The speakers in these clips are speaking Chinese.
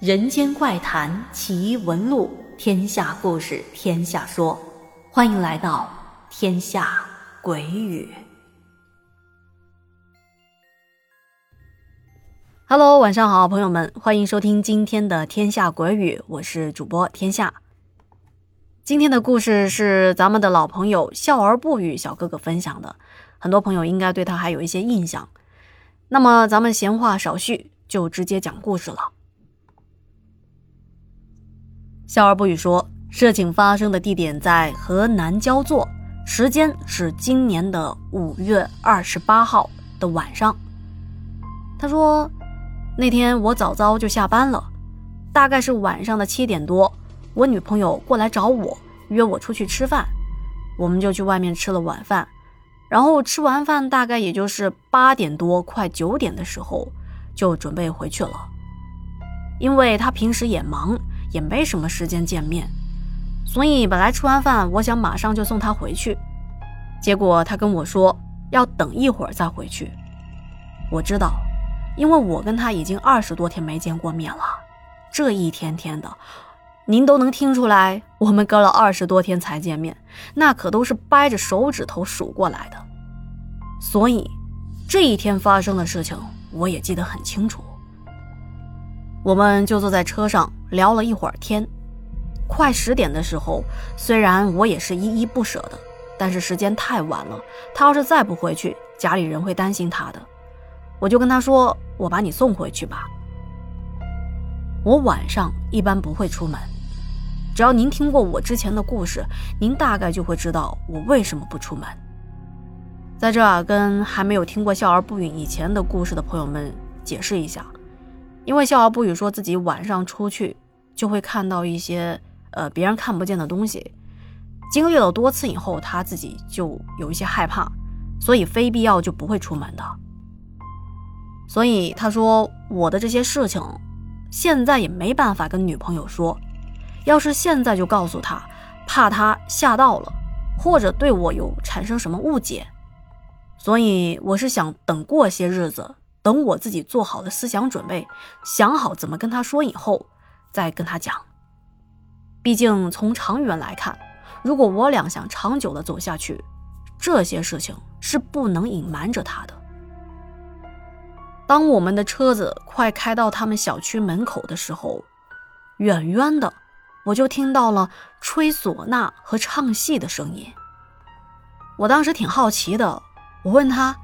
人间怪谈奇闻录，天下故事天下说，欢迎来到天下鬼语。Hello，晚上好，朋友们，欢迎收听今天的天下鬼语，我是主播天下。今天的故事是咱们的老朋友笑而不语小哥哥分享的，很多朋友应该对他还有一些印象。那么咱们闲话少叙，就直接讲故事了。笑而不语说，事情发生的地点在河南焦作，时间是今年的五月二十八号的晚上。他说，那天我早早就下班了，大概是晚上的七点多，我女朋友过来找我，约我出去吃饭，我们就去外面吃了晚饭，然后吃完饭大概也就是八点多快九点的时候，就准备回去了，因为他平时也忙。也没什么时间见面，所以本来吃完饭我想马上就送他回去，结果他跟我说要等一会儿再回去。我知道，因为我跟他已经二十多天没见过面了，这一天天的，您都能听出来，我们隔了二十多天才见面，那可都是掰着手指头数过来的。所以这一天发生的事情我也记得很清楚。我们就坐在车上聊了一会儿天，快十点的时候，虽然我也是依依不舍的，但是时间太晚了，他要是再不回去，家里人会担心他的。我就跟他说：“我把你送回去吧。”我晚上一般不会出门，只要您听过我之前的故事，您大概就会知道我为什么不出门。在这儿跟还没有听过笑而不语以前的故事的朋友们解释一下。因为笑而不语说自己晚上出去就会看到一些呃别人看不见的东西，经历了多次以后，他自己就有一些害怕，所以非必要就不会出门的。所以他说我的这些事情现在也没办法跟女朋友说，要是现在就告诉他，怕他吓到了，或者对我有产生什么误解，所以我是想等过些日子。等我自己做好了思想准备，想好怎么跟他说以后，再跟他讲。毕竟从长远来看，如果我俩想长久的走下去，这些事情是不能隐瞒着他的。当我们的车子快开到他们小区门口的时候，远远的我就听到了吹唢呐和唱戏的声音。我当时挺好奇的，我问他。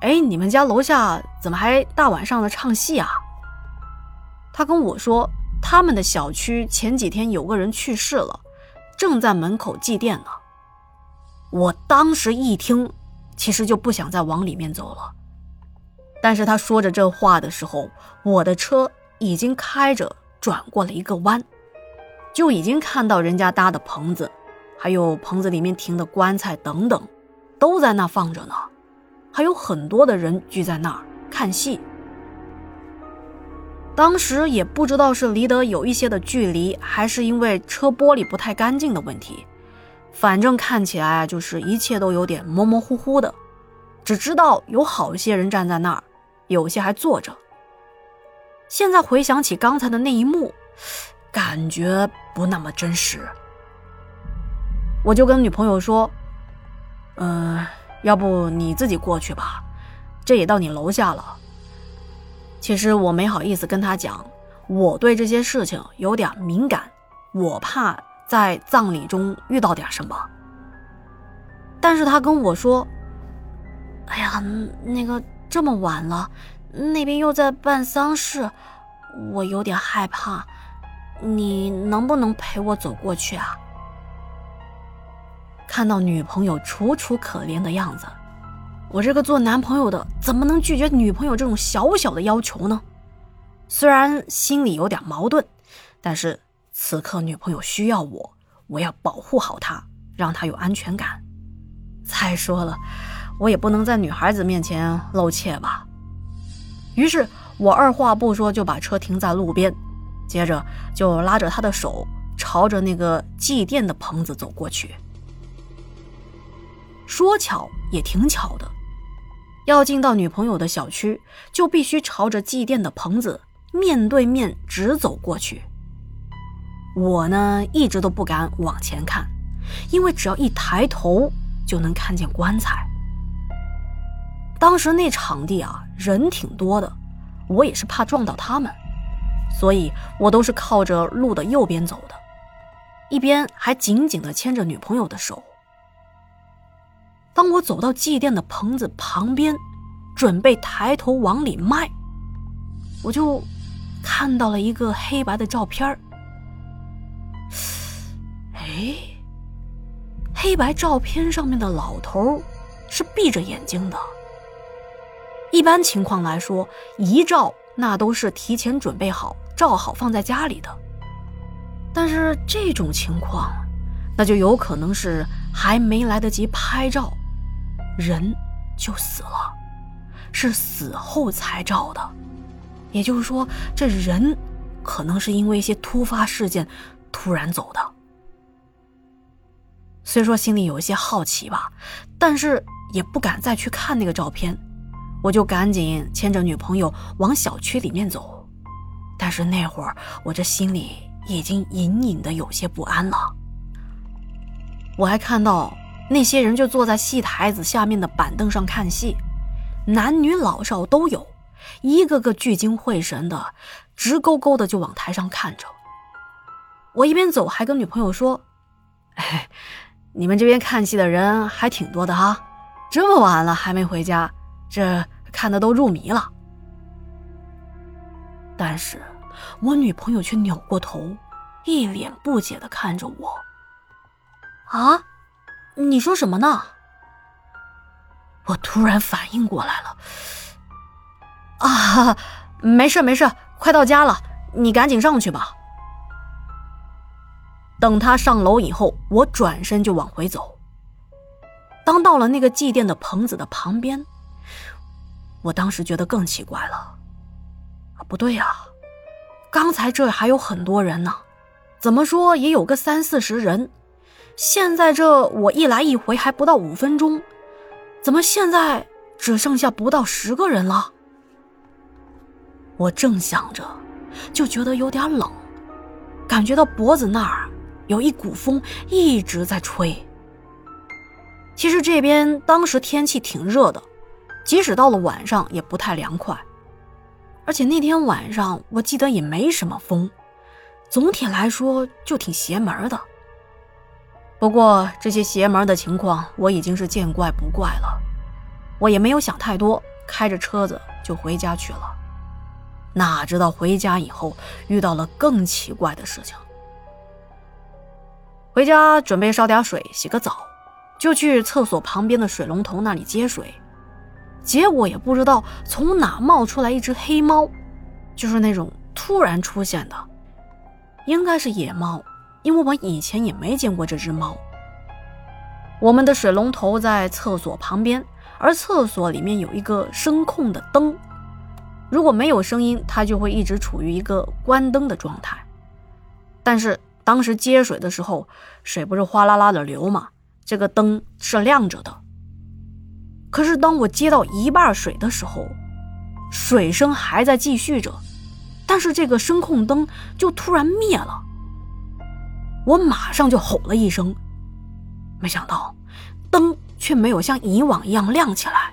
哎，你们家楼下怎么还大晚上的唱戏啊？他跟我说，他们的小区前几天有个人去世了，正在门口祭奠呢。我当时一听，其实就不想再往里面走了。但是他说着这话的时候，我的车已经开着转过了一个弯，就已经看到人家搭的棚子，还有棚子里面停的棺材等等，都在那放着呢。还有很多的人聚在那儿看戏。当时也不知道是离得有一些的距离，还是因为车玻璃不太干净的问题，反正看起来啊，就是一切都有点模模糊糊的。只知道有好些人站在那儿，有些还坐着。现在回想起刚才的那一幕，感觉不那么真实。我就跟女朋友说：“嗯。”要不你自己过去吧，这也到你楼下了。其实我没好意思跟他讲，我对这些事情有点敏感，我怕在葬礼中遇到点什么。但是他跟我说：“哎呀，那个这么晚了，那边又在办丧事，我有点害怕，你能不能陪我走过去啊？”看到女朋友楚楚可怜的样子，我这个做男朋友的怎么能拒绝女朋友这种小小的要求呢？虽然心里有点矛盾，但是此刻女朋友需要我，我要保护好她，让她有安全感。再说了，我也不能在女孩子面前露怯吧。于是我二话不说就把车停在路边，接着就拉着她的手，朝着那个祭奠的棚子走过去。说巧也挺巧的，要进到女朋友的小区，就必须朝着祭奠的棚子面对面直走过去。我呢，一直都不敢往前看，因为只要一抬头就能看见棺材。当时那场地啊，人挺多的，我也是怕撞到他们，所以我都是靠着路的右边走的，一边还紧紧的牵着女朋友的手。当我走到祭奠的棚子旁边，准备抬头往里迈，我就看到了一个黑白的照片哎，黑白照片上面的老头是闭着眼睛的。一般情况来说，遗照那都是提前准备好、照好放在家里的。但是这种情况，那就有可能是还没来得及拍照。人就死了，是死后才照的，也就是说，这人可能是因为一些突发事件突然走的。虽说心里有一些好奇吧，但是也不敢再去看那个照片，我就赶紧牵着女朋友往小区里面走。但是那会儿我这心里已经隐隐的有些不安了，我还看到。那些人就坐在戏台子下面的板凳上看戏，男女老少都有，一个个聚精会神的，直勾勾的就往台上看着。我一边走还跟女朋友说：“哎，你们这边看戏的人还挺多的哈，这么晚了还没回家，这看的都入迷了。”但是，我女朋友却扭过头，一脸不解的看着我。啊？你说什么呢？我突然反应过来了，啊，没事没事，快到家了，你赶紧上去吧。等他上楼以后，我转身就往回走。当到了那个祭奠的棚子的旁边，我当时觉得更奇怪了，不对呀，刚才这还有很多人呢，怎么说也有个三四十人。现在这我一来一回还不到五分钟，怎么现在只剩下不到十个人了？我正想着，就觉得有点冷，感觉到脖子那儿有一股风一直在吹。其实这边当时天气挺热的，即使到了晚上也不太凉快，而且那天晚上我记得也没什么风，总体来说就挺邪门的。不过这些邪门的情况我已经是见怪不怪了，我也没有想太多，开着车子就回家去了。哪知道回家以后遇到了更奇怪的事情。回家准备烧点水洗个澡，就去厕所旁边的水龙头那里接水，结果也不知道从哪冒出来一只黑猫，就是那种突然出现的，应该是野猫。因为我以前也没见过这只猫。我们的水龙头在厕所旁边，而厕所里面有一个声控的灯，如果没有声音，它就会一直处于一个关灯的状态。但是当时接水的时候，水不是哗啦啦的流吗？这个灯是亮着的。可是当我接到一半水的时候，水声还在继续着，但是这个声控灯就突然灭了。我马上就吼了一声，没想到灯却没有像以往一样亮起来。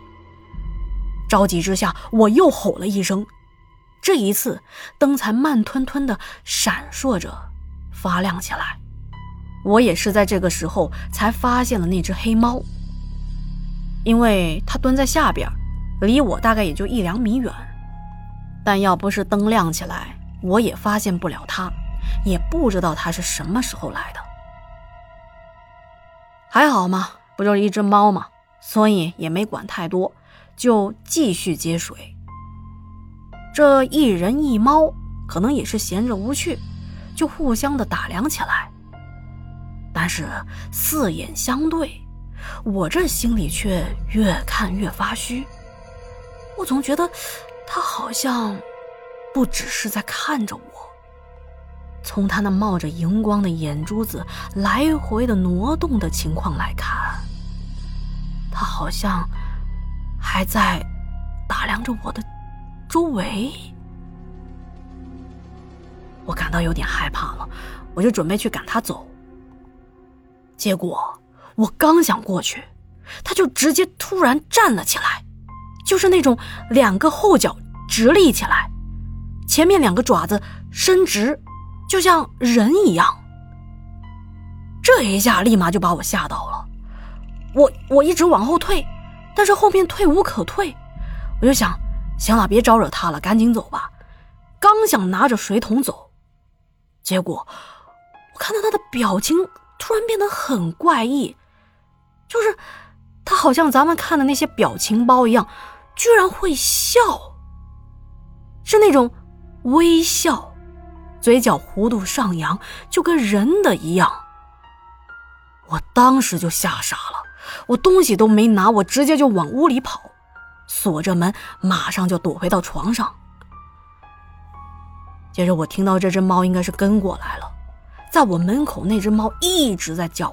着急之下，我又吼了一声，这一次灯才慢吞吞的闪烁着发亮起来。我也是在这个时候才发现了那只黑猫，因为它蹲在下边，离我大概也就一两米远。但要不是灯亮起来，我也发现不了它。也不知道它是什么时候来的，还好嘛，不就是一只猫嘛，所以也没管太多，就继续接水。这一人一猫可能也是闲着无趣，就互相的打量起来。但是四眼相对，我这心里却越看越发虚，我总觉得他好像不只是在看着我。从他那冒着荧光的眼珠子来回的挪动的情况来看，他好像还在打量着我的周围。我感到有点害怕了，我就准备去赶他走。结果我刚想过去，他就直接突然站了起来，就是那种两个后脚直立起来，前面两个爪子伸直，就像人一样。这一下立马就把我吓到了，我我一直往后退，但是后面退无可退，我就想，行了，别招惹他了，赶紧走吧。刚想拿着水桶走，结果我看到他的表情突然变得很怪异，就是他好像咱们看的那些表情包一样，居然会笑，是那种微笑，嘴角弧度上扬，就跟人的一样。我当时就吓傻了，我东西都没拿，我直接就往屋里跑，锁着门，马上就躲回到床上。接着我听到这只猫应该是跟过来了，在我门口那只猫一直在叫，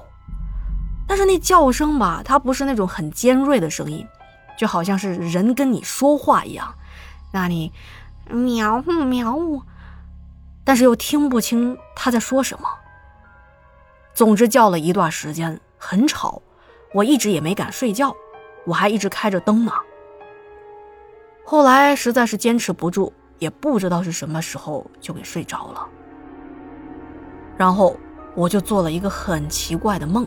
但是那叫声吧，它不是那种很尖锐的声音，就好像是人跟你说话一样，那你喵喵，但是又听不清他在说什么。总之叫了一段时间，很吵，我一直也没敢睡觉，我还一直开着灯呢。后来实在是坚持不住，也不知道是什么时候就给睡着了。然后我就做了一个很奇怪的梦，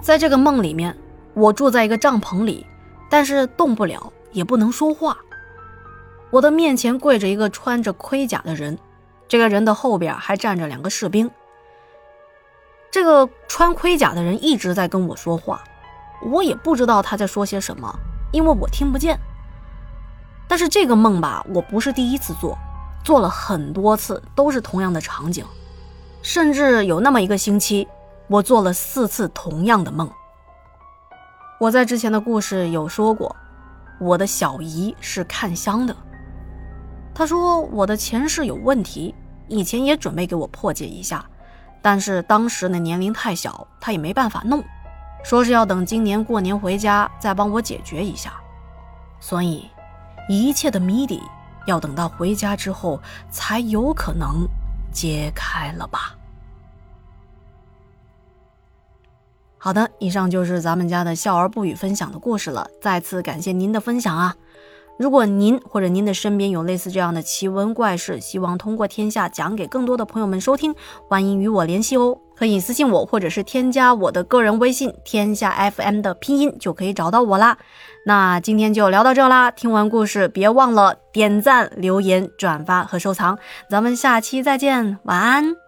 在这个梦里面，我住在一个帐篷里，但是动不了，也不能说话。我的面前跪着一个穿着盔甲的人，这个人的后边还站着两个士兵。这个穿盔甲的人一直在跟我说话，我也不知道他在说些什么，因为我听不见。但是这个梦吧，我不是第一次做，做了很多次，都是同样的场景，甚至有那么一个星期，我做了四次同样的梦。我在之前的故事有说过，我的小姨是看香的，他说我的前世有问题，以前也准备给我破解一下。但是当时的年龄太小，他也没办法弄，说是要等今年过年回家再帮我解决一下，所以一切的谜底要等到回家之后才有可能揭开了吧。好的，以上就是咱们家的笑而不语分享的故事了，再次感谢您的分享啊。如果您或者您的身边有类似这样的奇闻怪事，希望通过天下讲给更多的朋友们收听，欢迎与我联系哦，可以私信我，或者是添加我的个人微信“天下 FM” 的拼音就可以找到我啦。那今天就聊到这啦，听完故事别忘了点赞、留言、转发和收藏，咱们下期再见，晚安。